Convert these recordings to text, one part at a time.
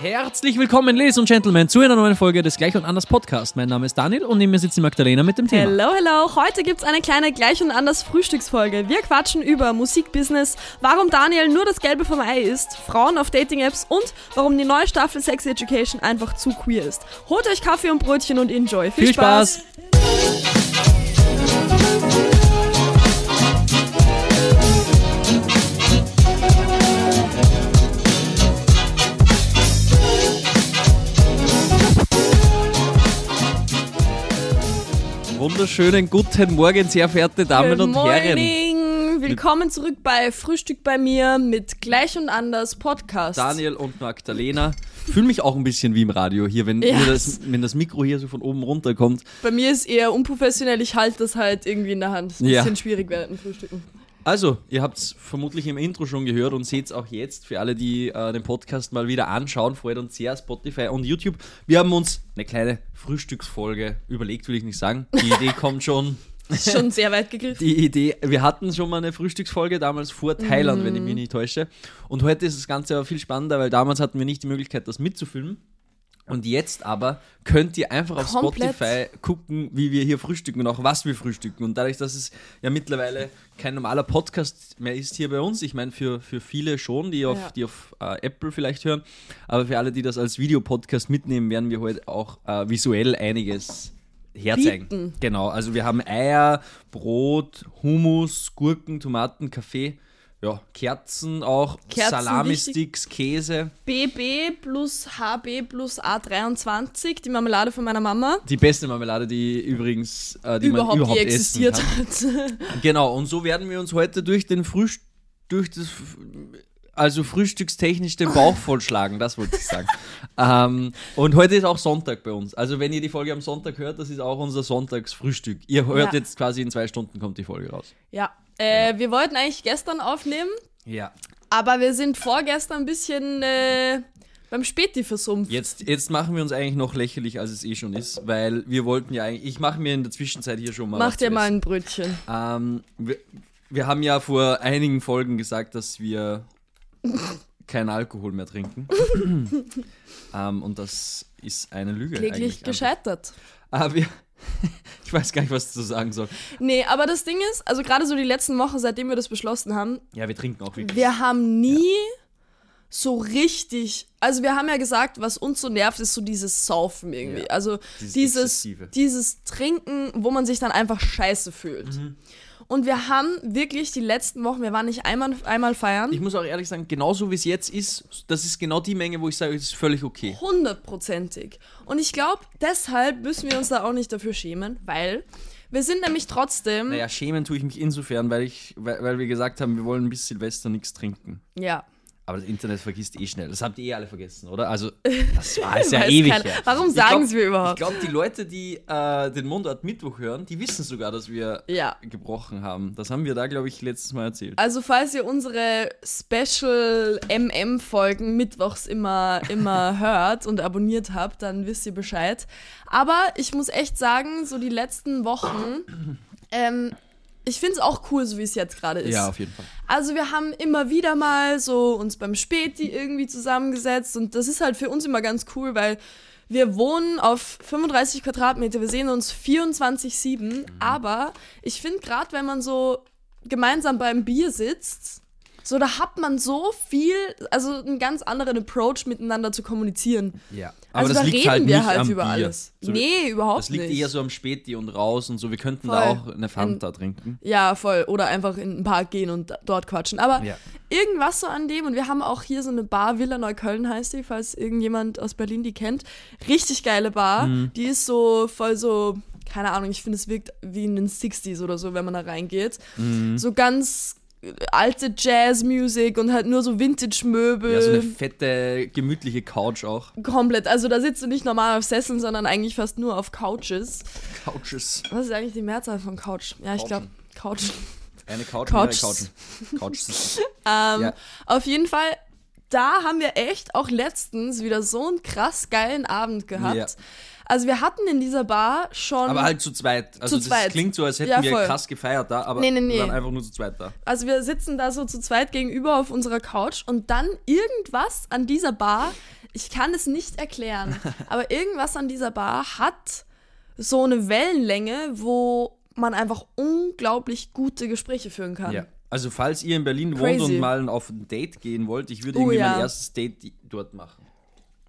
Herzlich willkommen, Ladies und Gentlemen, zu einer neuen Folge des Gleich und Anders Podcast. Mein Name ist Daniel und neben mir sitzt die Magdalena mit dem Thema. Hello, hello. Heute gibt's eine kleine Gleich und Anders Frühstücksfolge. Wir quatschen über Musikbusiness, warum Daniel nur das Gelbe vom Ei ist, Frauen auf Dating-Apps und warum die neue Staffel Sex Education einfach zu queer ist. Holt euch Kaffee und Brötchen und enjoy. Viel, Viel Spaß. Wunderschönen guten Morgen, sehr verehrte Damen Good und Herren. morning. Willkommen zurück bei Frühstück bei mir mit Gleich und Anders Podcast. Daniel und Magdalena. Fühle mich auch ein bisschen wie im Radio hier, wenn, Ja. mir das, wenn das Mikro hier so von oben runter kommt. Bei mir ist eher unprofessionell, ich halte das halt irgendwie in der Hand. Ist ein Ja. bisschen schwierig während dem Frühstücken. Also, ihr habt es vermutlich im Intro schon gehört und seht es auch jetzt für alle, die äh, den Podcast mal wieder anschauen. Freut uns sehr, Spotify und YouTube. Wir haben uns eine kleine Frühstücksfolge überlegt, will ich nicht sagen. Die Idee kommt schon. Ist schon sehr weit gegriffen. Die Idee, wir hatten schon mal eine Frühstücksfolge damals vor Thailand, wenn ich mich nicht täusche. Und heute ist das Ganze aber viel spannender, weil damals hatten wir nicht die Möglichkeit, das mitzufilmen. Und jetzt aber könnt ihr einfach auf Komplett. Spotify gucken, wie wir hier frühstücken und auch was wir frühstücken. Und dadurch, dass es ja mittlerweile kein normaler Podcast mehr ist hier bei uns, ich meine für, für viele schon, die auf, Ja. die auf äh, Apple vielleicht hören, aber für alle, die das als Videopodcast mitnehmen, werden wir heute auch äh, visuell einiges herzeigen. Bieten. Genau, also wir haben Eier, Brot, Hummus, Gurken, Tomaten, Kaffee, ja, Kerzen auch, Kerzen, Salami-Sticks, Käse. BB plus HB plus A23, die Marmelade von meiner Mama, Die beste Marmelade, die übrigens äh, die überhaupt, man überhaupt essen existiert hat. Genau, und so werden wir uns heute durch den Frühstück, durch das, also frühstückstechnisch den Bauch vollschlagen, das wollte ich sagen. ähm, und heute ist auch Sonntag bei uns. Also wenn ihr die Folge am Sonntag hört, das ist auch unser Sonntagsfrühstück. Ihr hört Ja. jetzt quasi in zwei Stunden kommt die Folge raus. ja, äh, wir wollten eigentlich gestern aufnehmen, Ja. aber wir sind vorgestern ein bisschen äh, beim Späti versumpft. Jetzt, jetzt machen wir uns eigentlich noch lächerlich, als es eh schon ist, weil wir wollten ja eigentlich, ich mache mir in der Zwischenzeit hier schon mal Mach dir mal ein Brötchen. Ähm, wir, wir haben ja vor einigen Folgen gesagt, dass wir keinen Alkohol mehr trinken. ähm, und das ist eine Lüge. Kläglich einfach. gescheitert. Aber wir, ich weiß gar nicht, was zu sagen soll. Nee, aber das Ding ist, also gerade so die letzten Wochen, seitdem wir das beschlossen haben, Ja, wir trinken auch wirklich. wir haben nie so richtig, also wir haben ja gesagt, was uns so nervt, ist so dieses Saufen irgendwie. Ja, also dieses dieses, dieses Trinken, wo man sich dann einfach scheiße fühlt. Mhm. Und wir haben wirklich die letzten Wochen, wir waren nicht einmal, einmal feiern, Ich muss auch ehrlich sagen, genauso wie es jetzt ist, das ist genau die Menge, wo ich sage, es ist völlig okay. hundertprozentig. Und ich glaube, deshalb müssen wir uns da auch nicht dafür schämen, weil wir sind nämlich trotzdem, Naja, schämen tue ich mich insofern, weil, ich, weil, weil wir gesagt haben, wir wollen bis Silvester nichts trinken. ja, Aber das Internet vergisst eh schnell. Das habt ihr eh alle vergessen, oder? Also, das war ist ja ewig keiner. her. Warum sagen sie mir überhaupt? Ich glaube, die Leute, die äh, den Mundart Mittwoch hören, die wissen sogar, dass wir Ja. gebrochen haben. Das haben wir da, glaube ich, letztes Mal erzählt. Also falls ihr unsere Special MM-Folgen mittwochs immer, immer hört und abonniert habt, dann wisst ihr Bescheid. Aber ich muss echt sagen, so die letzten Wochen, ähm, ich finde es auch cool, so wie es jetzt gerade ist. Ja, auf jeden Fall. Also wir haben immer wieder mal so uns beim Späti irgendwie zusammengesetzt und das ist halt für uns immer ganz cool, weil wir wohnen auf 35 Quadratmeter, wir sehen uns 24-7, Mhm. aber ich finde gerade, wenn man so gemeinsam beim Bier sitzt, so da hat man so viel, also einen ganz anderen Approach miteinander zu kommunizieren. Ja. Also da reden wir halt über Bier. alles. So, nee, überhaupt Das liegt nicht. eher so am Späti und raus und so. Wir könnten Voll. da auch eine Fanta trinken. Ja, voll. Oder einfach in den Park gehen und dort quatschen. Aber Ja. irgendwas so an dem. Und wir haben auch hier so eine Bar, Villa Neukölln heißt die, falls irgendjemand aus Berlin die kennt. Richtig geile Bar. Mhm. Die ist so voll so, keine Ahnung, ich finde, es wirkt wie in den 60s oder so, wenn man da reingeht. Mhm. So ganz alte Jazzmusik und halt nur so Vintage-Möbel. Ja, so eine fette, gemütliche Couch auch. Komplett. Also da sitzt du nicht normal auf Sesseln, sondern eigentlich fast nur auf Couches. Couches. Was ist eigentlich die Mehrzahl von Couch? Ja, ich glaube, Couch. Eine Couch, Couches. mehrere Couchen. Couches. Ähm, Ja. Auf jeden Fall, da haben wir echt auch letztens wieder so einen krass geilen Abend gehabt. Ja. Also wir hatten in dieser Bar schon. Aber halt zu zweit. Also Zu das zweit. klingt so, als hätten Ja, wir krass gefeiert da, aber Nee, nee, nee. wir waren einfach nur zu zweit da. Also wir sitzen da so zu zweit gegenüber auf unserer Couch und dann irgendwas an dieser Bar, ich kann es nicht erklären, aber irgendwas an dieser Bar hat so eine Wellenlänge, wo man einfach unglaublich gute Gespräche führen kann. Ja. Also falls ihr in Berlin wohnt Crazy. und mal auf ein Date gehen wollt, ich würde Oh, irgendwie ja. mein erstes Date dort machen.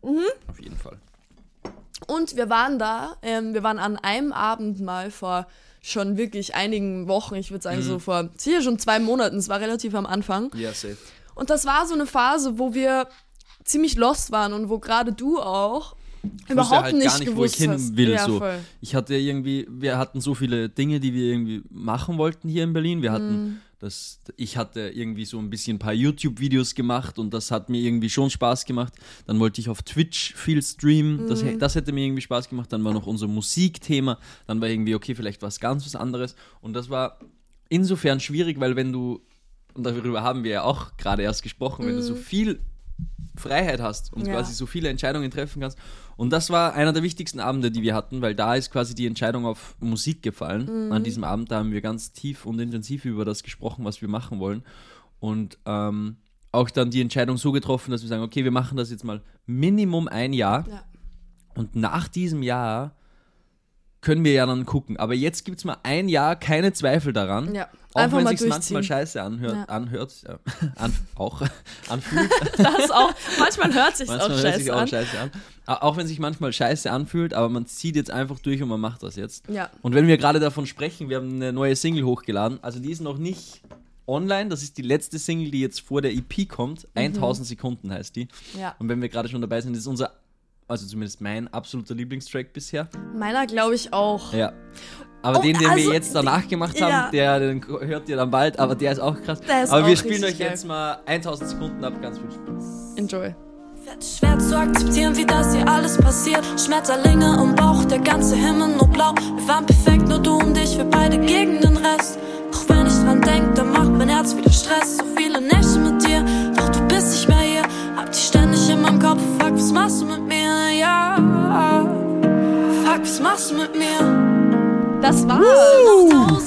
Mhm. Auf jeden Fall. Und wir waren da, ähm, wir waren an einem Abend mal vor schon wirklich einigen Wochen, ich würde sagen Mhm. so vor sicher schon zwei Monaten, es war relativ am Anfang. Ja, safe. Und das war so eine Phase, wo wir ziemlich lost waren und wo gerade du auch Ich überhaupt halt nicht gar nicht, wo ich gewusst hin hast. will. Ja, so. voll. Ich hatte irgendwie, wir hatten so viele Dinge, die wir irgendwie machen wollten hier in Berlin. Wir Mhm. Das, ich hatte irgendwie so ein bisschen ein paar YouTube-Videos gemacht und das hat mir irgendwie schon Spaß gemacht. Dann wollte ich auf Twitch viel streamen, das, Mhm. das hätte mir irgendwie Spaß gemacht. Dann war noch unser Musikthema, dann war irgendwie, okay, vielleicht was ganz was anderes. Und das war insofern schwierig, weil wenn du, und darüber haben wir ja auch gerade erst gesprochen, wenn du so viel Freiheit hast und. Ja. quasi so viele Entscheidungen treffen kannst. Und das war einer der wichtigsten Abende, die wir hatten, weil da ist quasi die Entscheidung auf Musik gefallen. Mhm. An diesem Abend, da haben wir ganz tief und intensiv über das gesprochen, was wir machen wollen. Und ähm, auch dann die Entscheidung so getroffen, dass wir sagen, okay, wir machen das jetzt mal Minimum ein Jahr. Ja. Und nach diesem Jahr können wir ja dann gucken. Aber jetzt gibt es mal ein Jahr keine Zweifel daran. Ja, Auch wenn sich manchmal scheiße anhört, Ja. anhört, ja, an, auch anfühlt. Das auch. Manchmal hört sich auch hört sich scheiße auch an. scheiße an. Auch wenn sich manchmal scheiße anfühlt, aber man zieht jetzt einfach durch und man macht das jetzt. Ja. Und wenn wir gerade davon sprechen, wir haben eine neue Single hochgeladen. Also die ist noch nicht online. Das ist die letzte Single, die jetzt vor der EP kommt. 1000 Sekunden heißt die. Mhm. Ja. Und wenn wir gerade schon dabei sind, ist unser, also zumindest mein absoluter Lieblingstrack bisher. Meiner glaube ich auch. Ja. Aber Oh, den, den also, wir jetzt danach gemacht haben, ja. der den hört ihr dann bald, aber der ist auch krass. Der ist aber wir auch spielen richtig euch geil. jetzt mal 1000 Sekunden ab, ganz viel Spaß. Enjoy. Wird schwer zu akzeptieren, wie das hier alles passiert. Schmetterlinge im Bauch, der ganze Himmel nur blau. Wir waren perfekt, nur du und ich, wir beide gegen den Rest. Doch wenn ich dran denk, dann macht mein Herz wieder Stress. So viele Nächte mit was machst du mit mir? Das war's.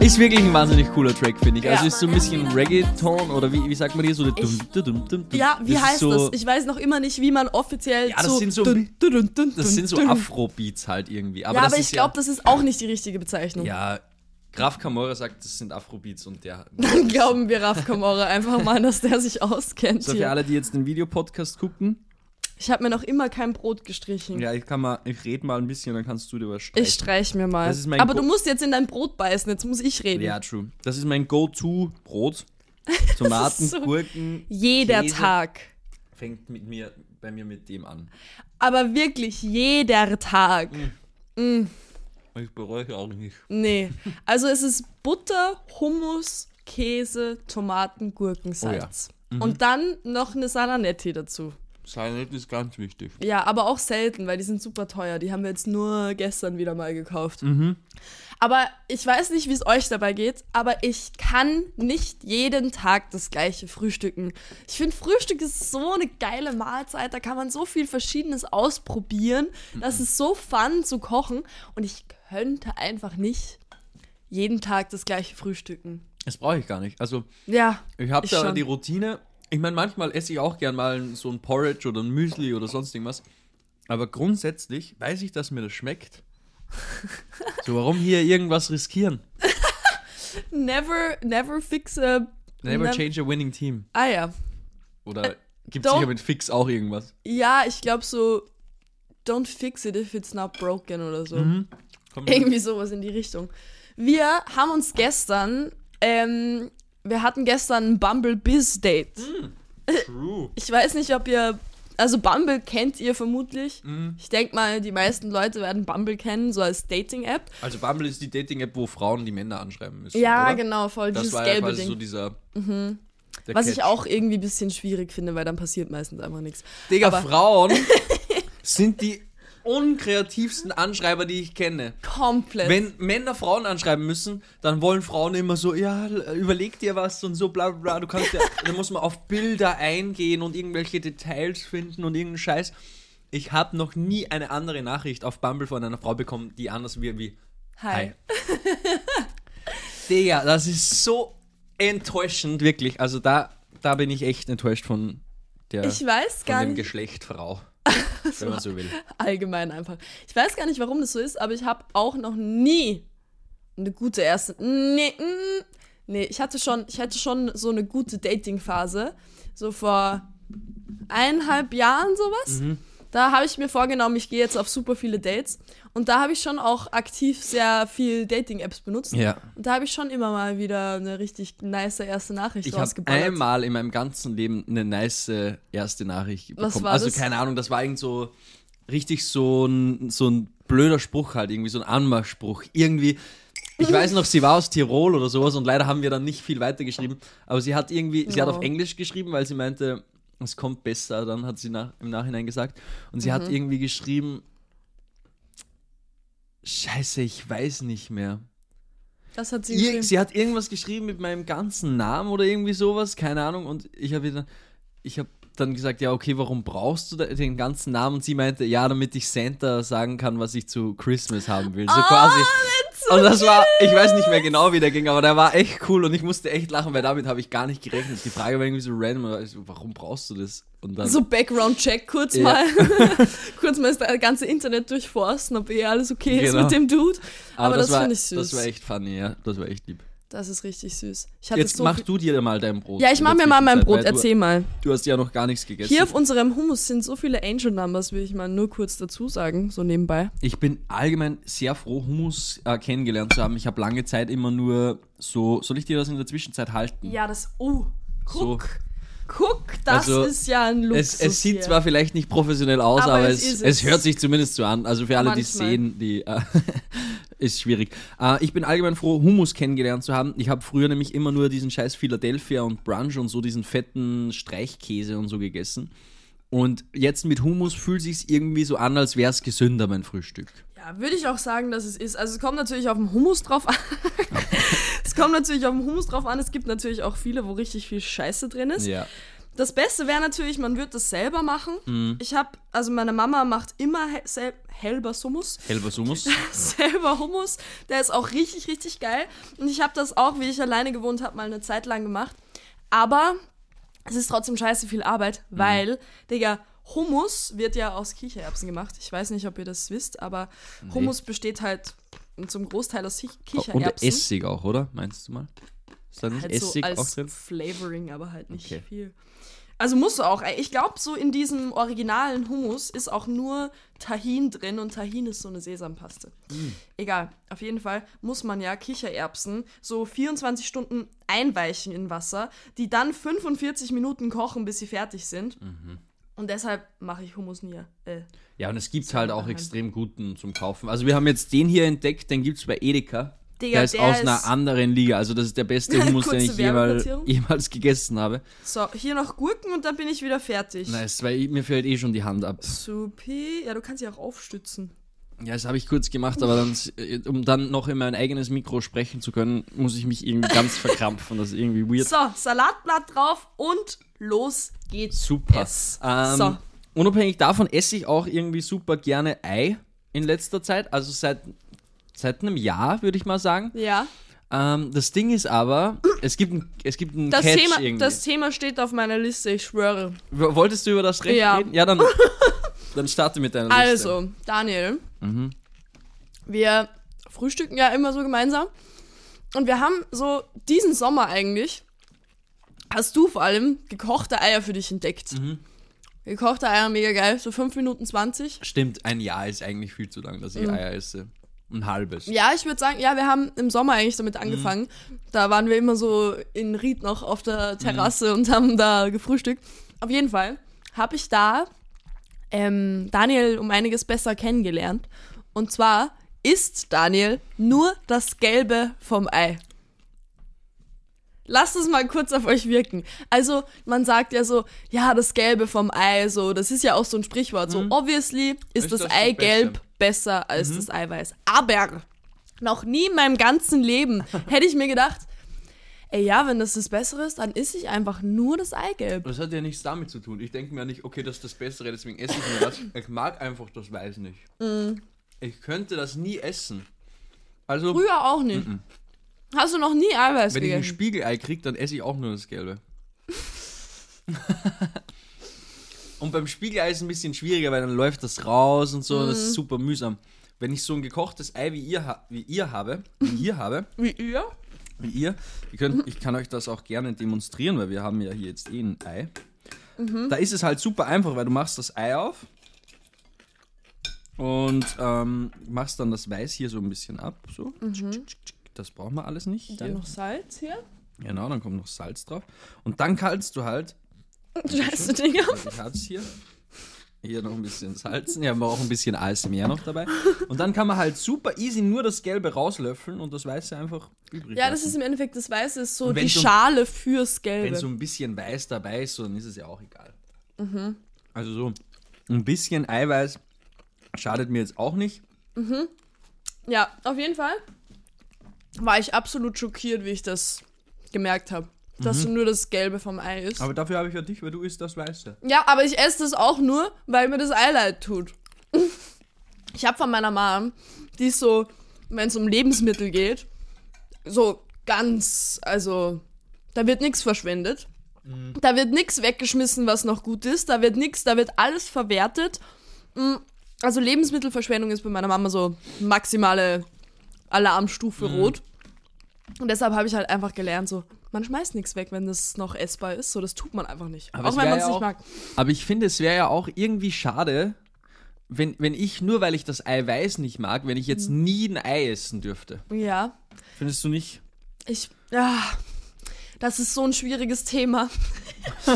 Ist wirklich ein wahnsinnig cooler Track, finde ich. Ja. Also ist so ein bisschen Reggaeton oder wie, wie sagt man hier so? der Ich- dum, dum, dum, dum. Ja, wie das heißt so, das? Ich weiß noch immer nicht, wie man offiziell Ja, das so sind so- dun, dun, dun, dun, Das sind so dun. Afro-Beats halt irgendwie. Aber ja, das aber ist ich glaube, das ist auch nicht die richtige Bezeichnung. ja, ja, Graf Camora sagt, das sind Afro-Beats und der. Dann glauben wir Raf Kamora einfach mal, dass der sich auskennt So für hier. alle, die jetzt den Videopodcast gucken, Ich habe mir noch immer kein Brot gestrichen. ja, ich kann mal, ich rede mal ein bisschen, dann kannst du dir was Ich streichen. streich mir mal. Das ist mein Aber Go- du musst jetzt in dein Brot beißen, jetzt muss ich reden. Ja, true. Das ist mein Go-To-Brot. Tomaten, so- Gurken. Jeder Käse. Tag. Fängt mit mir, bei mir mit dem an. Aber wirklich jeder Tag. Ich bereue auch nicht. Nee. Also es ist Butter, Hummus, Käse, Tomaten, Gurken, Salz. Mhm. Und dann noch eine Salanetti dazu. Salad ist ganz wichtig. Ja, aber auch selten, weil die sind super teuer. Die haben wir jetzt nur gestern wieder mal gekauft. Mhm. Aber ich weiß nicht, wie es euch dabei geht, aber ich kann nicht jeden Tag das gleiche frühstücken. Ich finde, Frühstück ist so eine geile Mahlzeit. Da kann man so viel Verschiedenes ausprobieren. Das ist so fun zu kochen. Und ich könnte einfach nicht jeden Tag das gleiche frühstücken. Das brauche ich gar nicht. Also, Ja. ich habe da schon. die Routine. Ich meine, manchmal esse ich auch gern mal so ein Porridge oder ein Müsli oder sonst irgendwas. Aber grundsätzlich weiß ich, dass mir das schmeckt. So, warum hier irgendwas riskieren? Never, never fix a. Never nev- change a winning team. Ah ja. Oder gibt es sicher mit Fix auch irgendwas? Ja, ich glaube so. Don't fix it if it's not broken oder so. Komm, Irgendwie sowas in die Richtung. Wir haben uns gestern, ähm, wir hatten gestern ein Bumble Biz Date. True. Ich weiß nicht, ob ihr, also Bumble kennt ihr vermutlich. Ich denke mal, die meisten Leute werden Bumble kennen, so als Dating-App. Also Bumble ist die Dating-App, wo Frauen die Männer anschreiben müssen. Ja, oder? genau, voll Das dieses war ja gelbe quasi Ding. so dieser. der Was ich Catch. auch irgendwie ein bisschen schwierig finde, weil dann passiert meistens einfach nichts. Digga, aber- Frauen sind die unkreativsten Anschreiber, die ich kenne. Komplett. Wenn Männer Frauen anschreiben müssen, dann wollen Frauen immer so, ja, überleg dir was und so, bla bla bla. Du kannst ja, dann muss man auf Bilder eingehen und irgendwelche Details finden und irgendeinen Scheiß. Ich habe noch nie eine andere Nachricht auf Bumble von einer Frau bekommen, die anders wie, wie Hi. Digga, das ist so enttäuschend, wirklich. Also da, da bin ich echt enttäuscht von der Ich weiß von gar dem nicht. Geschlecht Frau. wenn man so will. Allgemein einfach. Ich weiß gar nicht, warum das so ist, aber ich habe auch noch nie eine gute erste. Nee, mm, nee, ich hatte schon, ich hatte schon so eine gute Dating-Phase. So vor eineinhalb Jahren sowas. Mhm. Da habe ich mir vorgenommen, ich gehe jetzt auf super viele Dates. Und da habe ich schon auch aktiv sehr viel Dating-Apps benutzt. Ja. Und da habe ich schon immer mal wieder eine richtig nice erste Nachricht Ich habe rausgeballert. einmal in meinem ganzen Leben eine nice äh, erste Nachricht Was bekommen. war also das? keine Ahnung, das war irgend so richtig so ein, so ein blöder Spruch halt, irgendwie so ein Anmachspruch. Irgendwie, ich weiß noch, sie war aus Tirol oder sowas und leider haben wir dann nicht viel weitergeschrieben. Aber sie hat irgendwie, sie hat auf Englisch geschrieben, weil sie meinte, es kommt besser, dann hat sie nach, im Nachhinein gesagt. Und sie Mhm. hat irgendwie geschrieben, Scheiße, ich weiß nicht mehr. Das hat sie Ir geschrieben. sie hat irgendwas geschrieben mit meinem ganzen Namen oder irgendwie sowas, keine Ahnung. Und ich habe wieder, ich habe dann gesagt, ja, okay, warum brauchst du den ganzen Namen? Und sie meinte, ja, damit ich Santa sagen kann, was ich zu Christmas haben will. So Ah, quasi. Und das war, ich weiß nicht mehr genau, wie der ging, aber der war echt cool und ich musste echt lachen, weil damit habe ich gar nicht gerechnet. Die Frage war irgendwie so random, aber so, warum brauchst du das? Und dann, So Background-Check kurz Ja. mal. kurz mal das ganze Internet durchforsten, ob eh alles okay ist Genau. mit dem Dude. Aber, das, war, finde ich süß. Das war echt funny, ja. Das war echt lieb. Das ist richtig süß. Jetzt so mach du dir mal dein Brot. Ja, ich mach mir mal mein Brot. du, Erzähl mal. Du hast ja noch gar nichts gegessen. Hier auf unserem Hummus sind so viele Angel Numbers, will ich mal nur kurz dazu sagen, so nebenbei. Ich bin allgemein sehr froh, Hummus äh, kennengelernt zu haben. Ich habe lange Zeit immer nur so. Soll ich dir das in der Zwischenzeit halten? Ja, das. Oh, So. Guck. Das Also, ist ja ein Luxus. Es, es sieht hier. zwar vielleicht nicht professionell aus, Aber aber, es es, es, hört sich zumindest so an. Also für alle, die es Manchmal. sehen, die äh, ist schwierig. Äh, ich bin allgemein froh, Hummus kennengelernt zu haben. Ich habe früher nämlich immer nur diesen scheiß Philadelphia und Brunch und so diesen fetten Streichkäse und so gegessen. Und jetzt mit Hummus fühlt sich irgendwie so an, als wäre es gesünder, mein Frühstück. Ja, würde ich auch sagen, dass es ist. Also es kommt natürlich auf den Hummus drauf an. es kommt natürlich auf den Hummus drauf an. Es gibt natürlich auch viele, wo richtig viel Scheiße drin ist. Ja. Das Beste wäre natürlich, man würde das selber machen. Mhm. Ich habe, also meine Mama macht immer he sel Helbers Hummus. Helbers Hummus. selber Hummus. Der ist auch richtig, richtig geil. Und ich habe das auch, wie ich alleine gewohnt habe, mal eine Zeit lang gemacht. Aber es ist trotzdem scheiße viel Arbeit, Mhm. weil, Digga, Hummus wird ja aus Kichererbsen gemacht. Ich weiß nicht, ob ihr das wisst, aber Hummus besteht halt zum Großteil aus Ki- Und Kichererbsen. Essig auch, oder? Meinst du mal? Ist da nicht halt so Essig auch als drin? Flavoring, aber halt nicht Okay. viel. Also muss auch. Ich glaube, so in diesem originalen Hummus ist auch nur Tahin drin und Tahin ist so eine Sesampaste. Mm. Egal, auf jeden Fall muss man ja Kichererbsen so 24 Stunden einweichen in Wasser, die dann 45 Minuten kochen, bis sie fertig sind. Mhm. Und deshalb mache ich Hummus nie. Äh, Ja, und es gibt halt auch extrem guten zum Kaufen. Also wir haben jetzt den hier entdeckt, den gibt es bei Edeka. Digga, der ist der aus ist- einer anderen Liga. Also das ist der beste Hummus, den ich jemals, jemals gegessen habe. so, hier noch Gurken und dann bin ich wieder fertig. Nice, weil mir fällt eh schon die Hand ab. Supi. Ja, du kannst sie auch aufstützen. Ja, das habe ich kurz gemacht, aber dann, äh, um dann noch in mein eigenes Mikro sprechen zu können, muss ich mich irgendwie ganz verkrampfen. Das ist irgendwie weird. So, Salatblatt drauf und los geht's. Super. Ähm, So. Unabhängig davon esse ich auch irgendwie super gerne Ei in letzter Zeit. Also seit, seit einem Jahr, würde ich mal sagen. Ja. Ähm, das Ding ist aber, es gibt ein, es gibt ein Das Catch Thema, irgendwie. das Thema steht auf meiner Liste, ich schwöre. Wolltest du über das Recht Ja. reden? Ja, dann, dann starte mit deiner Liste. Also, Daniel, Mhm. wir frühstücken ja immer so gemeinsam. Und wir haben so diesen Sommer eigentlich, hast du vor allem gekochte Eier für dich entdeckt. Mhm. Gekochte Eier, mega geil, so 5 Minuten 20. Stimmt, ein Jahr ist eigentlich viel zu lang, dass ich Eier esse. Ein halbes. Mhm. Ja, ich würde sagen, ja, wir haben im Sommer eigentlich damit angefangen. Da waren wir immer so in Ried noch auf der Terrasse und haben da gefrühstückt. Auf jeden Fall habe ich da ähm, Daniel um einiges besser kennengelernt. Und zwar isst Daniel nur das Gelbe vom Ei. Lasst es mal kurz auf euch wirken. Also, man sagt ja so, ja, das Gelbe vom Ei, so, das ist ja auch so ein Sprichwort. So, obviously ist, Ist das, das Eigelb besser als das Eiweiß. Aber noch nie in meinem ganzen Leben hätte ich mir gedacht, Ey, ja, wenn das das Bessere ist, dann esse ich einfach nur das Eigelb. Das hat ja nichts damit zu tun. Ich denke mir nicht, okay, das ist das Bessere, deswegen esse ich nur das. Ich mag einfach das Weiß nicht. Ich könnte das nie essen. Also, Früher auch nicht. Hast du noch nie Eiweiß wenn ich ein gegessen? Spiegelei kriege, dann esse ich auch nur das Gelbe. und beim Spiegelei ist es ein bisschen schwieriger, weil dann läuft das raus und so, das ist super mühsam. Wenn ich so ein gekochtes Ei wie ihr, wie ihr habe, wie ihr habe, Wie ihr? Wie ihr. ihr könnt, ich kann euch das auch gerne demonstrieren, weil wir haben ja hier jetzt eh ein Ei. Da ist es halt super einfach, weil du machst das Ei auf und ähm, machst dann das Weiß hier so ein bisschen ab. So. Das brauchen wir alles nicht. Dann Hier. noch Salz hier. Genau, dann kommt noch Salz drauf. Und dann kannst du halt, Scheiße, Digga. ich hatte es hier, hier noch ein bisschen salzen. Ja, wir auch ein bisschen ASMR noch dabei. Und dann kann man halt super easy nur das Gelbe rauslöffeln und das Weiße einfach übrig Ja, das lassen. ist im Endeffekt das Weiße, ist so die Schale fürs Gelbe. Wenn so ein bisschen Weiß dabei ist, so, dann ist es ja auch egal. Mhm. Also so ein bisschen Eiweiß schadet mir jetzt auch nicht. Ja, auf jeden Fall war ich absolut schockiert, wie ich das gemerkt habe. Dass so nur das Gelbe vom Ei ist. Mhm. Aber dafür habe ich ja dich, weil du isst das Weiße. ja, aber ich esse das auch nur, weil mir das Ei leid tut. Ich habe von meiner Mom, die ist so, wenn es um Lebensmittel geht, so ganz, also, da wird nichts verschwendet. Da wird nichts weggeschmissen, was noch gut ist. Da wird nichts, da wird alles verwertet. Mm, Also Lebensmittelverschwendung ist bei meiner Mama so maximale Alarmstufe rot. Und deshalb habe ich halt einfach gelernt, so, man schmeißt nichts weg, wenn das noch essbar ist. So, das tut man einfach nicht. Aber auch wenn man es ja nicht mag. Aber ich finde, es wäre ja auch irgendwie schade, wenn, wenn ich, nur weil ich das Eiweiß nicht mag, wenn ich jetzt Mhm. nie ein Ei essen dürfte. Ja, Findest du nicht? ich, ja, das ist so ein schwieriges Thema.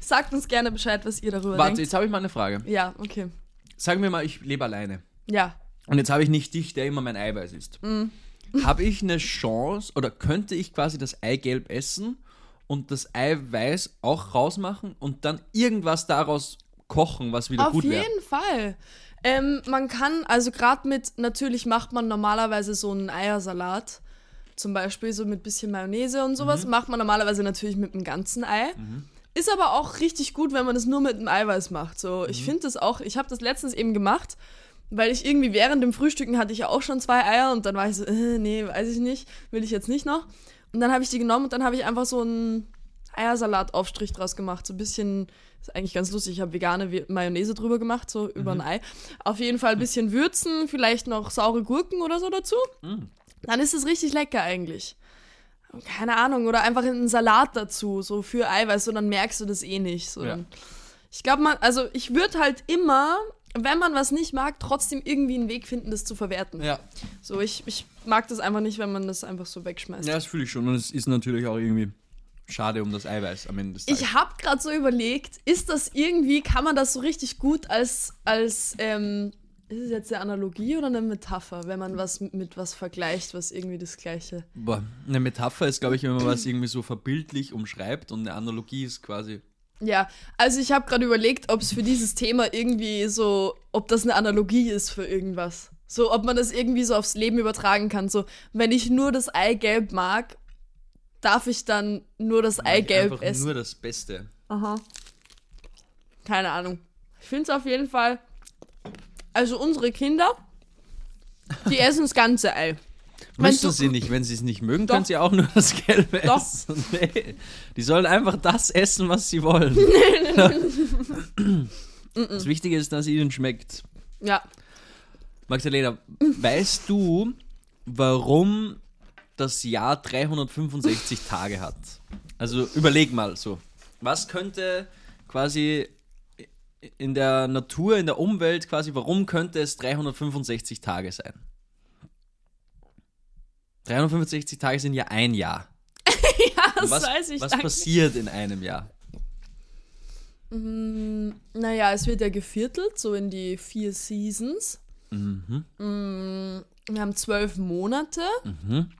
Sagt uns gerne Bescheid, was ihr darüber Warte, denkt. jetzt habe ich mal eine Frage. Ja, okay. Sagen wir mal, ich lebe alleine. Ja. Und jetzt habe ich nicht dich, der immer mein Eiweiß isst. Mhm. Habe ich eine Chance oder könnte ich quasi das Eigelb essen und das Eiweiß auch rausmachen und dann irgendwas daraus kochen, was wieder Auf gut wäre? jeden Fall. Ähm, man kann, also gerade mit, natürlich macht man normalerweise so einen Eiersalat. Zum Beispiel so mit bisschen Mayonnaise und Mhm. sowas. Macht man normalerweise natürlich mit einem ganzen Ei. Ist aber auch richtig gut, wenn man das nur mit einem Eiweiß macht. So, Mhm. ich finde das auch, ich habe das letztens eben gemacht, weil ich irgendwie während dem Frühstücken hatte ich ja auch schon zwei Eier und dann war ich so, äh, nee, weiß ich nicht, will ich jetzt nicht noch. Und dann habe ich die genommen und dann habe ich einfach so einen Eiersalataufstrich draus gemacht. So ein bisschen, ist eigentlich ganz lustig, ich habe vegane Mayonnaise drüber gemacht, so über ein Ei. Auf jeden Fall ein bisschen würzen, vielleicht noch saure Gurken oder so dazu. Dann ist es richtig lecker eigentlich. Keine Ahnung, oder einfach einen Salat dazu, so für Eiweiß, so dann merkst du das eh nicht. So. Ja. Ich glaube, man, also ich würde halt immer, wenn man was nicht mag, trotzdem irgendwie einen Weg finden, das zu verwerten. Ja. So, ich, ich mag das einfach nicht, wenn man das einfach so wegschmeißt. ja, das fühle ich schon. Und es ist natürlich auch irgendwie schade um das Eiweiß am Ende des Tages. Ich habe gerade so überlegt, ist das irgendwie, kann man das so richtig gut als, als ähm, ist es jetzt eine Analogie oder eine Metapher, wenn man was mit, mit was vergleicht, was irgendwie das Gleiche. Boah, eine Metapher ist, glaube ich, wenn man was irgendwie so verbildlich umschreibt und eine Analogie ist quasi. Ja, also ich habe gerade überlegt, ob es für dieses Thema irgendwie so, ob das eine Analogie ist für irgendwas. So, ob man das irgendwie so aufs Leben übertragen kann. So, wenn ich nur das Eigelb mag, darf ich dann nur das Eigelb Einfach essen. nur das Beste. Aha. Keine Ahnung. Ich finde es auf jeden Fall. Also unsere Kinder, die essen das ganze Ei. Müssen sie nicht, wenn sie es nicht mögen, Doch. können sie auch nur das Gelbe Doch. essen. Nee. Die sollen einfach das essen, was sie wollen. das Wichtige ist, dass es ihnen schmeckt. Ja. Magdalena, weißt du, warum das Jahr 365 Tage hat? Also überleg mal so. Was könnte quasi in der Natur, in der Umwelt quasi, warum könnte es 365 Tage sein? 365 Tage sind ja ein Jahr. Das was weiß ich. was danke. passiert in einem Jahr? Naja, es wird ja geviertelt, so in die vier Seasons. Mhm. Mm, Wir haben zwölf Monate. Mhm.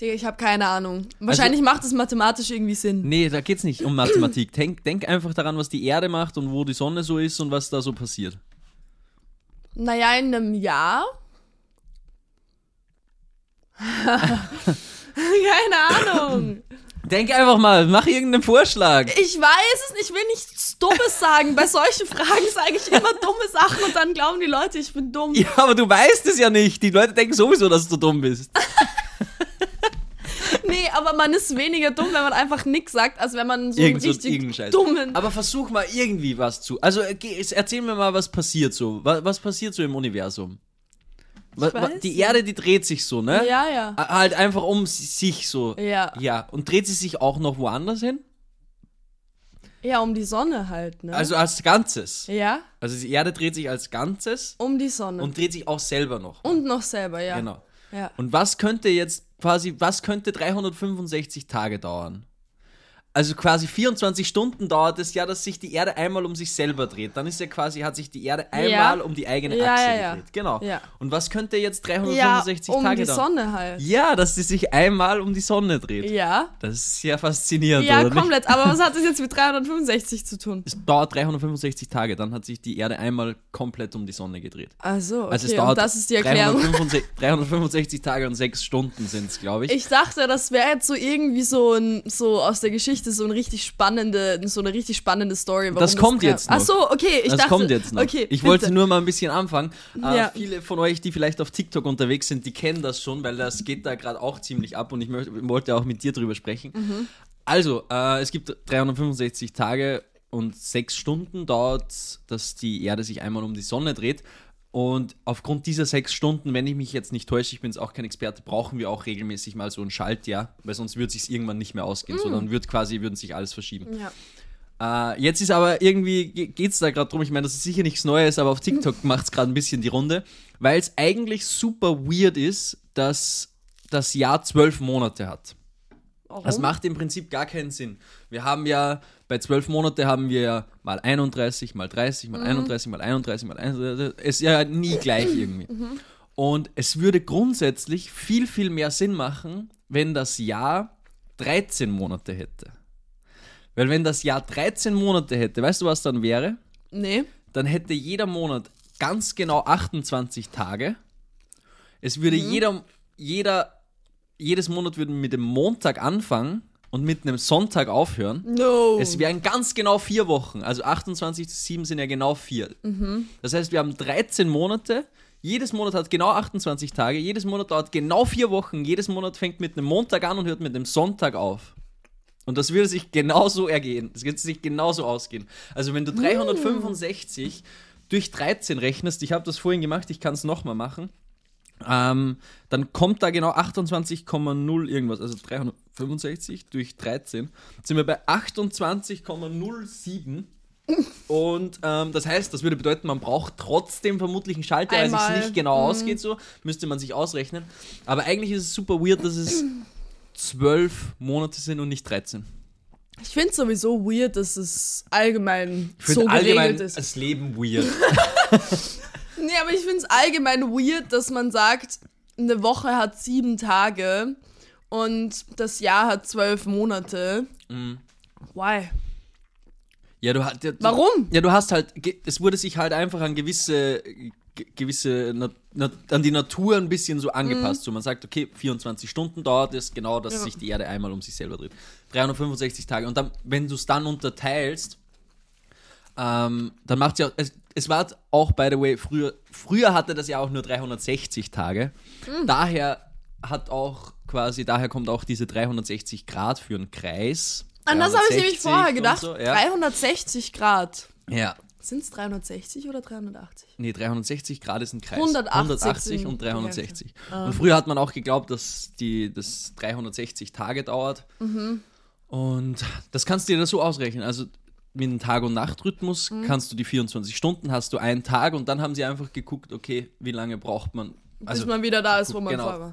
Digga, ich habe keine Ahnung. Wahrscheinlich macht es mathematisch irgendwie Sinn. Nee, da geht's nicht um Mathematik. Denk, denk einfach daran, was die Erde macht und wo die Sonne so ist und was da so passiert. Naja, in einem Jahr. Keine Ahnung. Denk einfach mal, mach irgendeinen Vorschlag. Ich weiß es nicht, ich will nichts Dummes sagen. Bei solchen Fragen sage ich immer dumme Sachen und dann glauben die Leute, ich bin dumm. Ja, aber du weißt es ja nicht. Die Leute denken sowieso, dass du dumm bist. Nee, aber man ist weniger dumm, wenn man einfach nichts sagt, als wenn man so einen Irgend so richtig Scheiß. dummen. Aber versuch mal irgendwie was zu. Also äh, erzähl mir mal, was passiert so. Was, was passiert so im Universum? Weiß die. Erde, die dreht sich so, ne? Ja, ja. Halt einfach um si- sich so. Ja. Ja. Und dreht sie sich auch noch woanders hin? Ja, um die Sonne halt, ne? Also als Ganzes. ja, Also die Erde dreht sich als Ganzes um die Sonne. Und, und dreht sich auch selber noch. noch selber, ja. Genau. Ja. Und was könnte jetzt quasi, was könnte 365 Tage dauern? Also quasi 24 Stunden dauert es ja, dass sich die Erde einmal um sich selber dreht. Dann ist ja quasi, hat sich die Erde einmal um die eigene Ja, Achse ja, ja. gedreht. Genau. Ja. Und was könnte jetzt ja, 365 um Tage die dauern? Sonne halt. Ja, dass sie sich einmal um die Sonne dreht. Ja. Das ist sehr faszinierend, Ja, oder nicht? komplett. Aber was hat das jetzt mit 365 zu tun? Es dauert 365 Tage, dann hat sich die Erde einmal komplett um die Sonne gedreht. Also, okay. Also es und dauert das ist die Erklärung. 365, 365 Tage und 6 Stunden sind es, glaube ich. Ich dachte, das wäre jetzt so irgendwie so ein, so aus der Geschichte so ein richtig spannende, so eine richtig spannende Story. warum Das kommt gra- jetzt noch. Ach so, okay, ich das dachte. kommt jetzt noch. Okay, ich wollte bitte. nur mal ein bisschen anfangen. Äh, Ja. Viele von euch, die vielleicht auf TikTok unterwegs sind, die kennen das schon, weil das geht da gerade auch ziemlich ab und ich möchte, wollte auch mit dir drüber sprechen. Mhm. Also, äh, es gibt 365 Tage und 6 Stunden dauert, dass die Erde sich einmal um die Sonne dreht. Und aufgrund dieser sechs Stunden, wenn ich mich jetzt nicht täusche, ich bin jetzt auch kein Experte, brauchen wir auch regelmäßig mal so ein Schaltjahr, weil sonst würde es sich irgendwann nicht mehr ausgehen, sondern wird quasi, würden sich alles verschieben. Ja. Äh, jetzt ist aber irgendwie, geht es da gerade drum, ich meine, das ist sicher nichts Neues, aber auf TikTok macht es gerade ein bisschen die Runde, weil es eigentlich super weird ist, dass das Jahr zwölf Monate hat. Warum? Das macht im Prinzip gar keinen Sinn. Wir haben ja, bei zwölf Monate haben wir ja mal 31, mal 30, mal 31, mal 31, mal 31. Ist ja nie gleich irgendwie. Und es würde grundsätzlich viel, viel mehr Sinn machen, wenn das Jahr 13 Monate hätte. Weil wenn das Jahr 13 Monate hätte, weißt du, was dann wäre? Nee. Dann hätte jeder Monat ganz genau 28 Tage. Es würde jeder, jeder, jedes Monat würde mit dem Montag anfangen und mit einem Sonntag aufhören. No. Es wären ganz genau vier Wochen. Also 28 zu 7 sind ja genau vier. Das heißt, wir haben 13 Monate. Jedes Monat hat genau 28 Tage. Jedes Monat dauert genau vier Wochen. Jedes Monat fängt mit einem Montag an und hört mit einem Sonntag auf. Und das würde sich genauso ergehen. Das würde sich genauso ausgehen. Also wenn du 365 durch 13 rechnest, ich habe das vorhin gemacht, ich kann es nochmal machen, ähm, dann kommt da genau 28,0 irgendwas, also 365 durch 13, sind wir bei 28,07. Und ähm, das heißt, das würde bedeuten, man braucht trotzdem vermutlich einen Schalter, weil es nicht genau ausgeht, so müsste man sich ausrechnen. Aber eigentlich ist es super weird, dass es zwölf Monate sind und nicht 13. Ich finde sowieso weird, dass es allgemein so allgemein geregelt ist. das Leben weird. Nee, aber ich finde es allgemein weird, dass man sagt, eine Woche hat sieben Tage und das Jahr hat zwölf Monate. Mhm. Why? Ja, du, hast- ja, Warum? Ja, du hast halt, es wurde sich halt einfach an gewisse, ge- gewisse, an die Natur ein bisschen so angepasst. So, man sagt, okay, 24 Stunden dauert es, genau, dass Ja. sich die Erde einmal um sich selber dreht. 365 Tage. Und dann, wenn du es dann unterteilst, ähm, dann macht ja, es, es war auch, by the way, früher, früher hatte das ja auch nur 360 Tage. Daher hat auch quasi, daher kommt auch diese 360 Grad für einen Kreis. An das habe ich nämlich 360 vorher gedacht. So, ja. 360 Grad. ja. Sind es 360 oder 380? Nee, 360 Grad ist ein Kreis. 180 180 sind- und 360. Ah. Und früher hat man auch geglaubt, dass die, das 360 Tage dauert. Mhm. Und das kannst du dir so ausrechnen. Also mit einem Tag- und Nachtrhythmus Mhm. kannst du die 24 Stunden, hast du einen Tag und dann haben sie einfach geguckt, okay, wie lange braucht man. Bis Also, man wieder da ist, wo man genau. vorher war.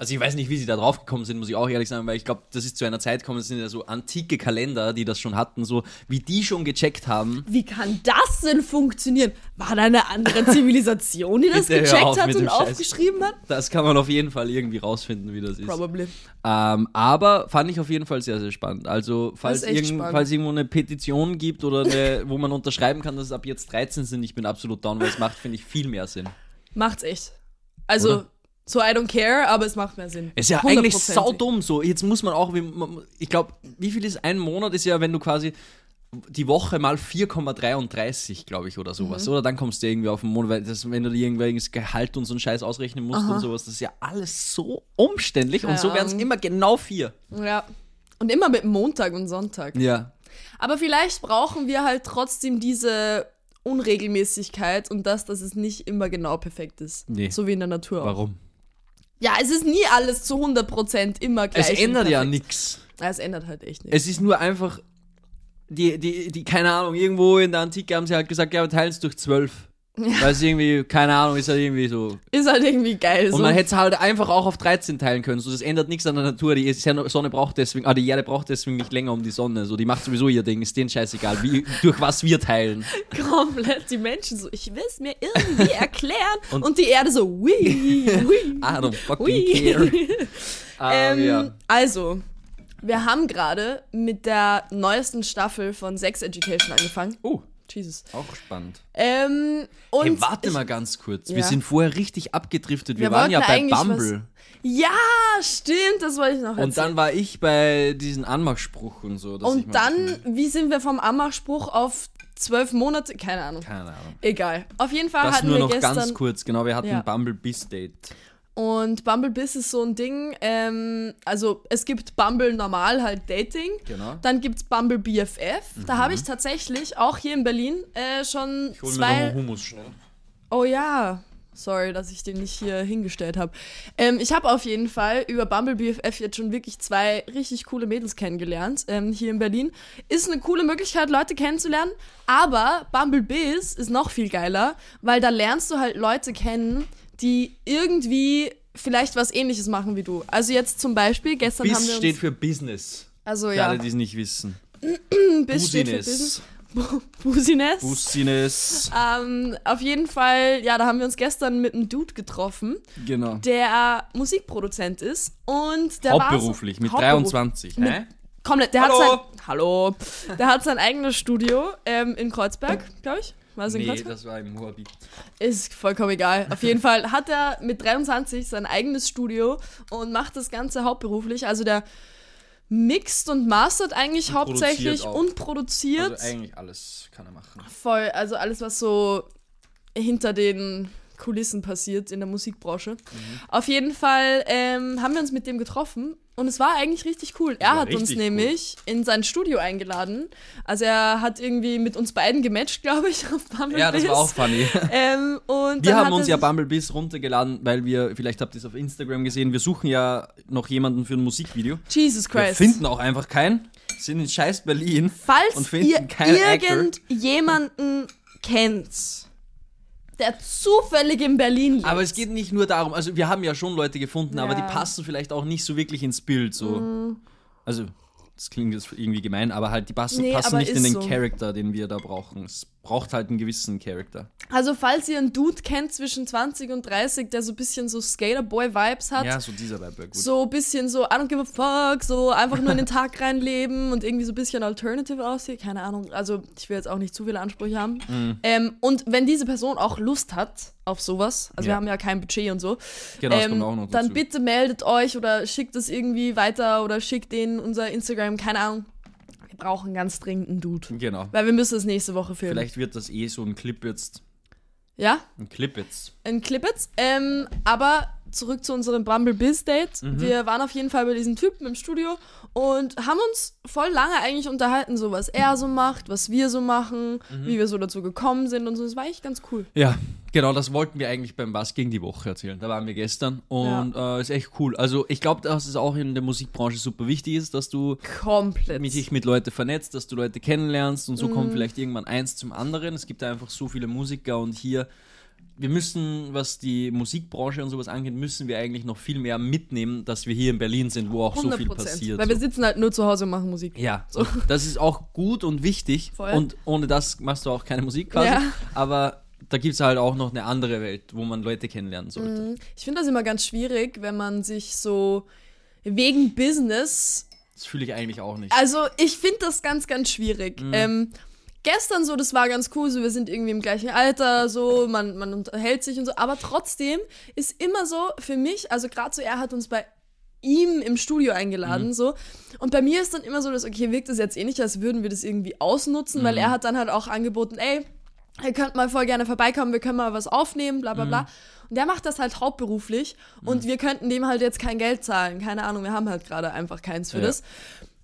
Also ich weiß nicht, wie sie da drauf gekommen sind, muss ich auch ehrlich sagen, weil ich glaube, das ist zu einer Zeit gekommen, das sind ja so antike Kalender, die das schon hatten, so wie die schon gecheckt haben. Wie kann das denn funktionieren? War da eine andere Zivilisation, die das Bitte gecheckt auf hat und aufgeschrieben hat? Das kann man auf jeden Fall irgendwie rausfinden, wie das ist. Probably. Ähm, aber fand ich auf jeden Fall sehr, sehr spannend. Also, falls, irgend, spannend. falls irgendwo eine Petition gibt oder eine, wo man unterschreiben kann, dass es ab jetzt 13 sind, ich bin absolut down, weil es macht, finde ich, viel mehr Sinn. Macht's echt. Also, Oder? So, I don't care, aber es macht mehr Sinn. Es ist ja eigentlich 100%. saudumm so. Jetzt muss man auch, ich glaube, wie viel ist ein Monat? Ist ja, wenn du quasi die Woche mal 4,33, glaube ich, oder sowas. Mhm. Oder dann kommst du irgendwie auf den Monat, weil das, wenn du dir irgendwelches Gehalt und so einen Scheiß ausrechnen musst und sowas, das ist ja alles so umständlich und so Ja. werden es immer genau vier. Ja. Und immer mit Montag und Sonntag. Ja. Aber vielleicht brauchen wir halt trotzdem diese Unregelmäßigkeit und das, dass es nicht immer genau perfekt ist. Nee. So wie in der Natur auch. Warum? Ja, es ist nie alles zu 100% immer gleich. Es ändert ja nichts. Es ändert halt echt nichts. Es ist nur einfach, die, die, die, keine Ahnung, irgendwo in der Antike haben sie halt gesagt, ja, wir teilen es durch zwölf. Weil es irgendwie, keine Ahnung, ist halt irgendwie so. Ist halt irgendwie geil. Und so. man hätte es halt einfach auch auf 13 teilen können. So, das ändert nichts an der Natur. Die Sonne braucht deswegen, ah, die Erde braucht deswegen nicht länger um die Sonne. So, die macht sowieso ihr Ding. Ist denen scheißegal, wie, durch was wir teilen. komplett die Menschen so, ich will es mir irgendwie erklären. und, Und- die Erde so, ui, ui. I don't fucking Ui. care. Ah, Ähm, ja. Also, wir haben gerade mit der neuesten Staffel von Sex Education angefangen. Oh, Jesus. auch spannend. Ähm, und Hey, warte ich, mal ganz kurz. Wir Ja. sind vorher richtig abgedriftet. Wir, Wir waren ja bei Bumble. Ja, stimmt, das wollte ich noch erzählen. Und dann war ich bei diesem Anmachspruch und so. Und dann, wie sind wir vom Anmachspruch auf zwölf Monate? Keine Ahnung. Keine Ahnung. Egal. Auf jeden Fall Das hatten nur wir noch gestern. ganz kurz. Genau, wir hatten Ja. ein Bumble Biss Date. Und Bumble Biss ist so ein Ding. Ähm, also es gibt Bumble normal, halt Dating. Genau. Dann gibt's Bumble BFF. Da habe ich tatsächlich auch hier in Berlin äh, schon Ich hol mir noch zwei. Hummus schnell. Oh ja. Sorry, dass ich den nicht hier hingestellt habe. Ähm, ich habe auf jeden Fall über Bumble BFF jetzt schon wirklich zwei richtig coole Mädels kennengelernt ähm, hier in Berlin. Ist eine coole Möglichkeit, Leute kennenzulernen. Aber Bumble Biz ist noch viel geiler, weil da lernst du halt Leute kennen, die irgendwie vielleicht was ähnliches machen wie du. Also jetzt zum Beispiel, gestern haben Biss wir steht uns... für Business. Also Für ja, alle, die es nicht wissen. Biz steht für Business. Busines. Busines. Ähm, auf jeden Fall, ja, da haben wir uns gestern mit einem Dude getroffen, Genau. der Musikproduzent ist und der war Hauptberuflich, so, mit Hauptberuf- 23. Mit- hä? Komplett, der Hallo. hat sein, hallo, der hat sein eigenes Studio ähm, in Kreuzberg, glaube ich. War es in Nee, Kreuzberg? das war im Moabit. Ist vollkommen egal. Auf jeden Fall hat er mit 23 sein eigenes Studio und macht das Ganze hauptberuflich. Also der mixt und mastert eigentlich Und hauptsächlich produziert und produziert. Also eigentlich alles kann er machen. Voll, also alles, was so hinter den Kulissen passiert in der Musikbranche. Mhm. Auf jeden Fall ähm, haben wir uns mit dem getroffen und es war eigentlich richtig cool. Er hat uns nämlich in sein Studio eingeladen. Also er hat irgendwie mit uns beiden gematcht, glaube ich, auf Bumble Ja, das war auch funny. Ähm, und Wir haben uns ja Bumblebees runtergeladen, weil wir, vielleicht habt ihr es auf Instagram gesehen, wir suchen ja noch jemanden für ein Musikvideo. Jesus Wir Christ. finden auch einfach keinen. Sind in scheiß Berlin. Falls und finden ihr keinen Actor. irgendjemanden kennt, der zufällig in Berlin lebt. Aber es geht nicht nur darum, also wir haben ja schon Leute gefunden, aber die Ja. Mhm. passen vielleicht auch nicht so wirklich ins Bild. So. Also, das klingt jetzt irgendwie gemein, aber halt, die passen, Nee, passen nicht in den so. Charakter, den wir da brauchen. Es braucht halt einen gewissen Charakter. Also, falls ihr einen Dude kennt zwischen 20 und 30, der so ein bisschen so Skaterboy-Vibes hat, Ja, so dieser Vibe gut. so ein bisschen so, I don't give a fuck, so einfach nur in den Tag reinleben und irgendwie so ein bisschen alternative aussieht, keine Ahnung. Also, ich will jetzt auch nicht zu viele Ansprüche haben. Mhm. Ähm, und wenn diese Person auch Lust hat auf sowas, also wir Ja. haben ja kein Budget und so, Genau, ähm, dann bitte meldet euch oder schickt es irgendwie weiter oder schickt denen unser Instagram, keine Ahnung. Wir brauchen ganz dringend einen Dude. Genau. Weil wir müssen es nächste Woche filmen. Vielleicht wird das eh so ein Clip jetzt. Ja? Ein Clip jetzt. ein Clip jetzt. Ähm, aber zurück zu unserem Bumble Biz Date. Mhm. Wir waren auf jeden Fall bei diesem Typen im Studio und haben uns voll lange eigentlich unterhalten, so was er so macht, was wir so machen, Mhm. wie wir so dazu gekommen sind und so. Das war echt ganz cool. Ja, genau, das wollten wir eigentlich beim Was gegen die Woche erzählen. Da waren wir gestern und äh, ist echt cool. Also ich glaube, dass es auch in der Musikbranche super wichtig ist, dass du Komplett. mit dich mit Leuten vernetzt, dass du Leute kennenlernst und so Mhm. kommt vielleicht irgendwann eins zum anderen. Es gibt da einfach so viele Musiker und hier, wir müssen, was die Musikbranche und sowas angeht, müssen wir eigentlich noch viel mehr mitnehmen, dass wir hier in Berlin sind, wo auch so viel 100%. passiert. Weil so. wir sitzen halt nur zu Hause und machen Musik. Ja, und das ist auch gut und wichtig. Voll. Und ohne das machst du auch keine Musik quasi. Ja. Aber da gibt es halt auch noch eine andere Welt, wo man Leute kennenlernen sollte. Ich finde das immer ganz schwierig, wenn man sich so wegen Business Das fühle ich eigentlich auch nicht. Also ich finde das ganz, ganz schwierig. Mhm. Ähm, gestern so, das war ganz cool, so wir sind irgendwie im gleichen Alter, so, man, man unterhält sich und so, aber trotzdem ist immer so für mich, also gerade so, er hat uns bei ihm im Studio eingeladen, Mhm. so. Und bei mir ist dann immer so, dass, okay, wirkt es jetzt eh nicht, als würden wir das irgendwie ausnutzen, Mhm. weil er hat dann halt auch angeboten, ey, ihr könnt mal voll gerne vorbeikommen, wir können mal was aufnehmen, bla bla Mhm. bla. Und der macht das halt hauptberuflich und wir könnten dem halt jetzt kein Geld zahlen. Keine Ahnung, wir haben halt gerade einfach keins für Ja. das.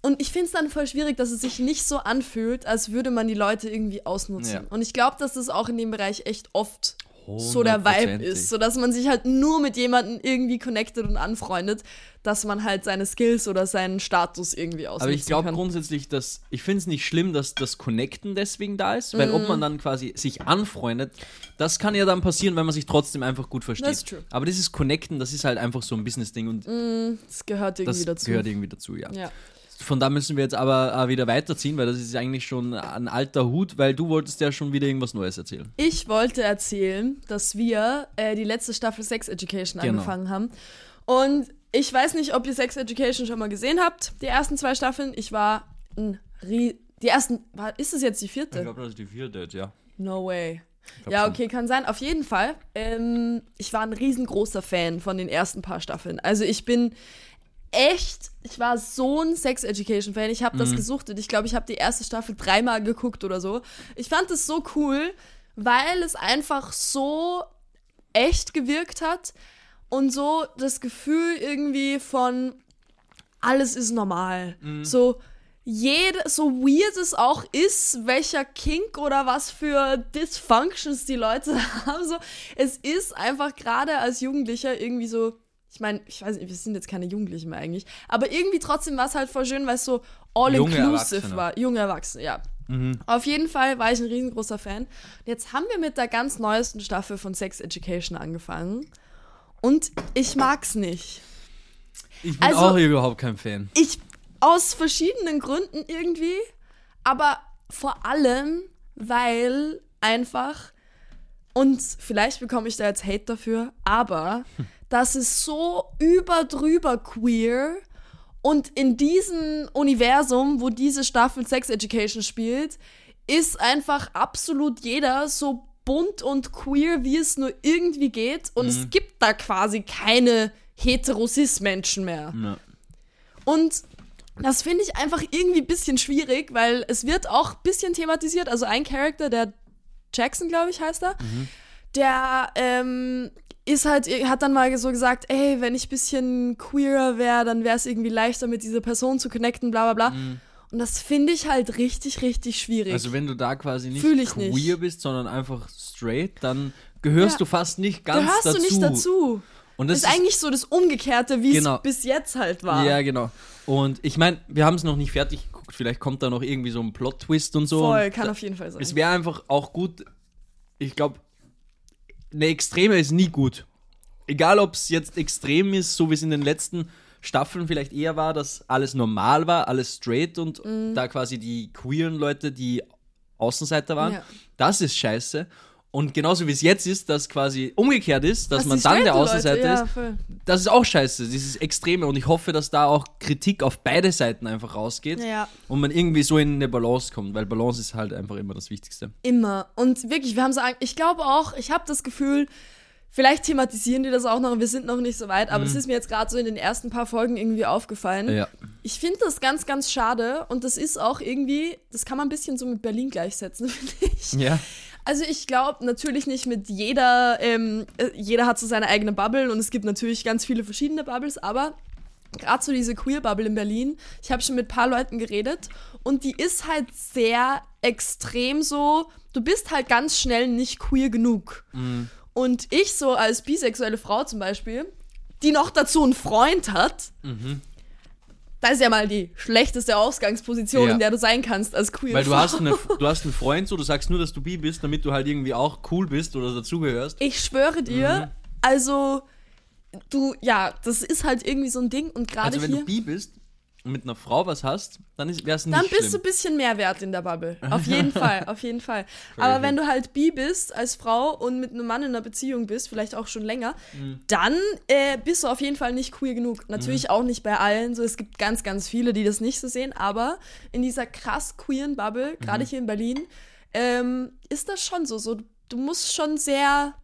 Und ich finde es dann voll schwierig, dass es sich nicht so anfühlt, als würde man die Leute irgendwie ausnutzen. Ja. Und ich glaube, dass das auch in dem Bereich echt oft so der Vibe ist, so dass man sich halt nur mit jemandem irgendwie connected und anfreundet, dass man halt seine Skills oder seinen Status irgendwie ausnutzen Aber ich glaube grundsätzlich, dass ich finde es nicht schlimm, dass das Connecten deswegen da ist, weil Mhm. ob man dann quasi sich anfreundet, das kann ja dann passieren, wenn man sich trotzdem einfach gut versteht. Das ist true. Aber dieses Connecten, das ist halt einfach so ein Business-Ding und das gehört irgendwie das dazu. gehört irgendwie dazu, ja. ja. Von da müssen wir jetzt aber äh, wieder weiterziehen, weil das ist eigentlich schon ein alter Hut, weil du wolltest ja schon wieder irgendwas Neues erzählen. Ich wollte erzählen, dass wir äh, die letzte Staffel Sex Education Genau. angefangen haben. Und ich weiß nicht, ob ihr Sex Education schon mal gesehen habt, die ersten zwei Staffeln. Ich war ein Rie Die ersten, war, ist es jetzt die vierte? glaube, das ist die vierte jetzt, ja. No way. Ja, okay, kann sein. Auf jeden Fall. Ähm, ich war ein riesengroßer Fan von den ersten paar Staffeln. Also ich bin echt, ich war so ein Sex Education Fan. Ich habe das Mhm. gesuchtet. Ich glaube, ich habe die erste Staffel dreimal geguckt oder so. Ich fand es so cool, weil es einfach so echt gewirkt hat und so das Gefühl irgendwie von alles ist normal. So jede, so weird es auch ist, welcher Kink oder was für Dysfunctions die Leute haben, so, es ist einfach gerade als Jugendlicher irgendwie so, ich meine, ich weiß nicht, wir sind jetzt keine Jugendlichen mehr eigentlich, aber irgendwie trotzdem war es halt voll schön, weil es so all-inclusive war. Junge Erwachsene, ja. Auf jeden Fall war ich ein riesengroßer Fan. Und jetzt haben wir mit der ganz neuesten Staffel von Sex Education angefangen. Und ich mag's nicht. Ich bin Also- auch überhaupt kein Fan. Ich aus verschiedenen Gründen irgendwie, aber vor allem, weil einfach und vielleicht bekomme ich da jetzt Hate dafür, aber das ist so überdrüber queer und in diesem Universum, wo diese Staffel Sex Education spielt, ist einfach absolut jeder so bunt und queer, wie es nur irgendwie geht und es gibt da quasi keine Heterosis-Menschen mehr. Ja. Und das finde ich einfach irgendwie ein bisschen schwierig, weil es wird auch ein bisschen thematisiert. Also ein Charakter, der Jackson, glaube ich, heißt er, der ähm, ist halt, hat dann mal so gesagt, ey, wenn ich ein bisschen queerer wäre, dann wäre es irgendwie leichter, mit dieser Person zu connecten, bla bla bla. Und das finde ich halt richtig, richtig schwierig. Also wenn du da quasi nicht queer nicht. bist, sondern einfach straight, dann gehörst Ja. du fast nicht ganz Gehörst dazu. du nicht dazu. Und Das das ist eigentlich so das Umgekehrte, wie Genau. es bis jetzt halt war. Ja, genau. Und ich meine, wir haben es noch nicht fertig geguckt. Vielleicht kommt da noch irgendwie so ein Plot-Twist und so. Voll, und kann da, auf jeden Fall sein. Es wäre einfach auch gut. Ich glaube, eine Extreme ist nie gut. Egal, ob es jetzt extrem ist, so wie es in den letzten Staffeln vielleicht eher war, dass alles normal war, alles straight und Mhm. da quasi die queeren Leute die Außenseiter waren. Ja. Das ist scheiße. Und genauso wie es jetzt ist, dass quasi umgekehrt ist, dass Was man dann der Außenseiter ja, ist, voll. das ist auch scheiße, dieses Extreme. Und ich hoffe, dass da auch Kritik auf beide Seiten einfach rausgeht Ja. und man irgendwie so in eine Balance kommt, weil Balance ist halt einfach immer das Wichtigste. Immer. Und wirklich, wir haben so, ich glaube auch, ich habe das Gefühl, vielleicht thematisieren die das auch noch, wir sind noch nicht so weit, aber das ist mir jetzt gerade so in den ersten paar Folgen irgendwie aufgefallen. Mhm. Ja. Ich finde das ganz, ganz schade und das ist auch irgendwie, das kann man ein bisschen so mit Berlin gleichsetzen, finde ich. Ja. Also ich glaube natürlich nicht mit jeder, ähm, äh, jeder hat so seine eigene Bubble und es gibt natürlich ganz viele verschiedene Bubbles, aber gerade so diese Queer-Bubble in Berlin, ich habe schon mit ein paar Leuten geredet und die ist halt sehr extrem so, du bist halt ganz schnell nicht queer genug. Und ich so als bisexuelle Frau zum Beispiel, die noch dazu einen Freund hat, da ist ja mal die schlechteste Ausgangsposition, Ja. in der du sein kannst als queer Weil du Frau. hast, eine, du hast einen Freund, so du sagst nur, dass du bi bist, damit du halt irgendwie auch cool bist oder dazugehörst. Ich schwöre dir, also du, ja, das ist halt irgendwie so ein Ding und gerade Also wenn hier. du bi bist mit einer Frau was hast, dann wäre es nicht Dann bist schlimm. du ein bisschen mehr wert in der Bubble. Auf jeden Fall, auf jeden Fall. Aber wenn du halt bi bist als Frau und mit einem Mann in einer Beziehung bist, vielleicht auch schon länger, Mhm. dann äh, bist du auf jeden Fall nicht queer genug. Natürlich auch nicht bei allen. So, es gibt ganz, ganz viele, die das nicht so sehen. Aber in dieser krass queeren Bubble, gerade Mhm. hier in Berlin, ähm, ist das schon so. so. Du musst schon sehr,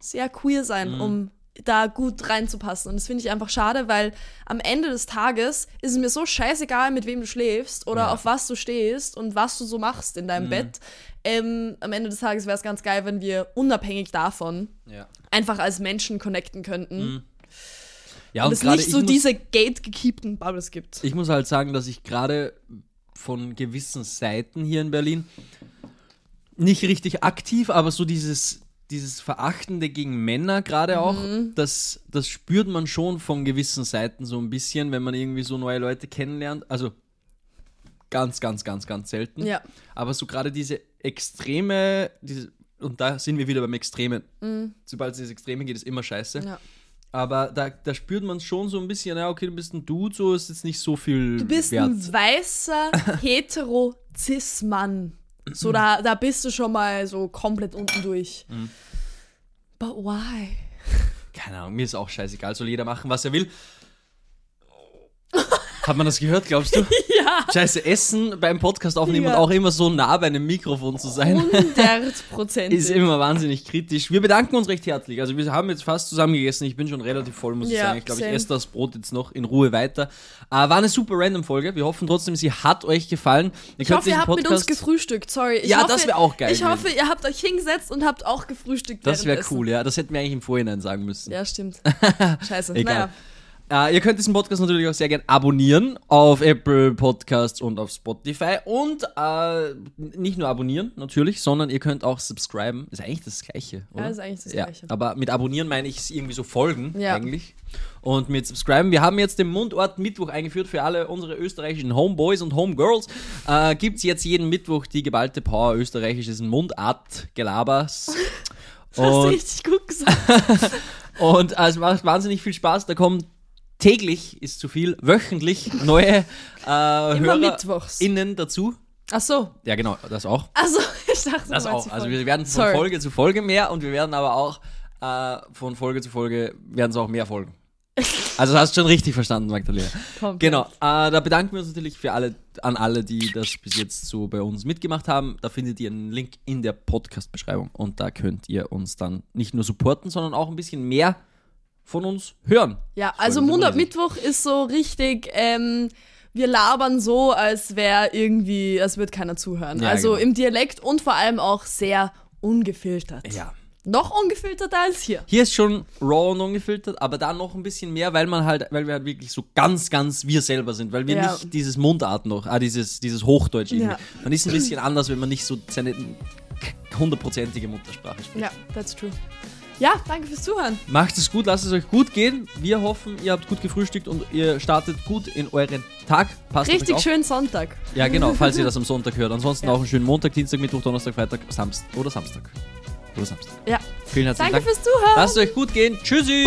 sehr queer sein, Mhm. um da gut reinzupassen. Und das finde ich einfach schade, weil am Ende des Tages ist es mir so scheißegal, mit wem du schläfst oder Ja. auf was du stehst und was du so machst in deinem Bett. Ähm, am Ende des Tages wäre es ganz geil, wenn wir unabhängig davon Ja. einfach als Menschen connecten könnten. Ja, und und es nicht ich so muss- diese gategekeepten Bubbles gibt. Ich muss halt sagen, dass ich gerade von gewissen Seiten hier in Berlin nicht richtig aktiv, aber so dieses, dieses Verachtende gegen Männer gerade auch, Mhm. das, das spürt man schon von gewissen Seiten so ein bisschen, wenn man irgendwie so neue Leute kennenlernt. Also ganz, ganz, ganz, ganz selten. Ja. Aber so gerade diese Extreme, diese, und da sind wir wieder beim Extremen. Sobald es ins Extreme geht, ist immer scheiße. Mhm. Ja. Aber da, da spürt man schon so ein bisschen, ja, okay, du bist ein Dude, so ist jetzt nicht so viel Du bist wert. ein weißer, hetero Cis-Mann. So, da, da bist du schon mal so komplett unten durch. Mhm. But why? Keine Ahnung, mir ist auch scheißegal, soll jeder machen, was er will. Hat man das gehört, glaubst du? Ja. Scheiße, Essen beim Podcast aufnehmen Ja. und auch immer so nah bei einem Mikrofon zu sein, 100 Prozent. ist immer wahnsinnig kritisch. Wir bedanken uns recht herzlich. Also wir haben jetzt fast zusammen gegessen. Ich bin schon relativ voll, muss ich Ja, sagen. Ich glaube, ich esse das Brot jetzt noch in Ruhe weiter. Äh, war eine super random Folge. Wir hoffen trotzdem, sie hat euch gefallen. Ihr Ich hoffe, ihr habt mit uns gefrühstück. Sorry. Ich Ja, hoffe, das wär auch geil Ich hoffe, ihr habt euch hingesetzt und habt auch gefrühstückt. Das wäre cool, ja. Das hätten wir eigentlich im Vorhinein sagen müssen. Ja, stimmt. Scheiße. Egal. Naja. Äh, ihr könnt diesen Podcast natürlich auch sehr gerne abonnieren auf Apple Podcasts und auf Spotify. Und äh, nicht nur abonnieren, natürlich, sondern ihr könnt auch subscriben. Ist eigentlich das Gleiche, oder? Ja, ist eigentlich das ja, Gleiche. Aber mit abonnieren meine ich irgendwie so folgen, Ja. eigentlich. Und mit subscriben. Wir haben jetzt den Mundort Mittwoch eingeführt für alle unsere österreichischen Homeboys und Homegirls. Äh, Gibt es jetzt jeden Mittwoch die geballte Power österreichischen Mundart-Gelabers. Das hast du richtig gut gesagt. und es macht wahnsinnig viel Spaß. Da kommen täglich, ist zu viel, wöchentlich neue äh, Hörer mittwochs. innen dazu. Ach so. Ja, genau, das auch. Also, ich dachte, Das du auch. Also wir werden von Sorry. Folge zu Folge mehr und wir werden aber auch äh, von Folge zu Folge werden es auch mehr Folgen. Also hast schon richtig verstanden, Magdalena. Komplett. Genau, äh, da bedanken wir uns natürlich für alle, an alle, die das bis jetzt so bei uns mitgemacht haben. Da findet ihr einen Link in der Podcast-Beschreibung und da könnt ihr uns dann nicht nur supporten, sondern auch ein bisschen mehr von uns hören. Ja, also freut uns Montag, riesig. Mittwoch ist so richtig, ähm, wir labern so, als wäre irgendwie, als würde keiner zuhören. Ja, also genau. im Dialekt und vor allem auch sehr ungefiltert. Ja. Noch ungefilterter als hier. Hier ist schon raw und ungefiltert, aber da noch ein bisschen mehr, weil man halt, weil wir halt wirklich so ganz, ganz wir selber sind, weil wir Ja. nicht dieses Mundart noch, ah, dieses, dieses Hochdeutsch irgendwie. Ja. Man ist ein bisschen anders, wenn man nicht so seine hundertprozentige Muttersprache spricht. Ja, that's true. Ja, danke fürs Zuhören. Macht es gut, lasst es euch gut gehen. Wir hoffen, ihr habt gut gefrühstückt und ihr startet gut in euren Tag. Passt Richtig auf. schön Sonntag. Ja, genau, falls ihr das am Sonntag hört. Ansonsten Ja. auch einen schönen Montag, Dienstag, Mittwoch, Donnerstag, Freitag, Samstag oder Samstag. Oder Samstag. Ja. Vielen herzlichen Danke Dank. fürs Zuhören. Lasst es euch gut gehen. Tschüssi.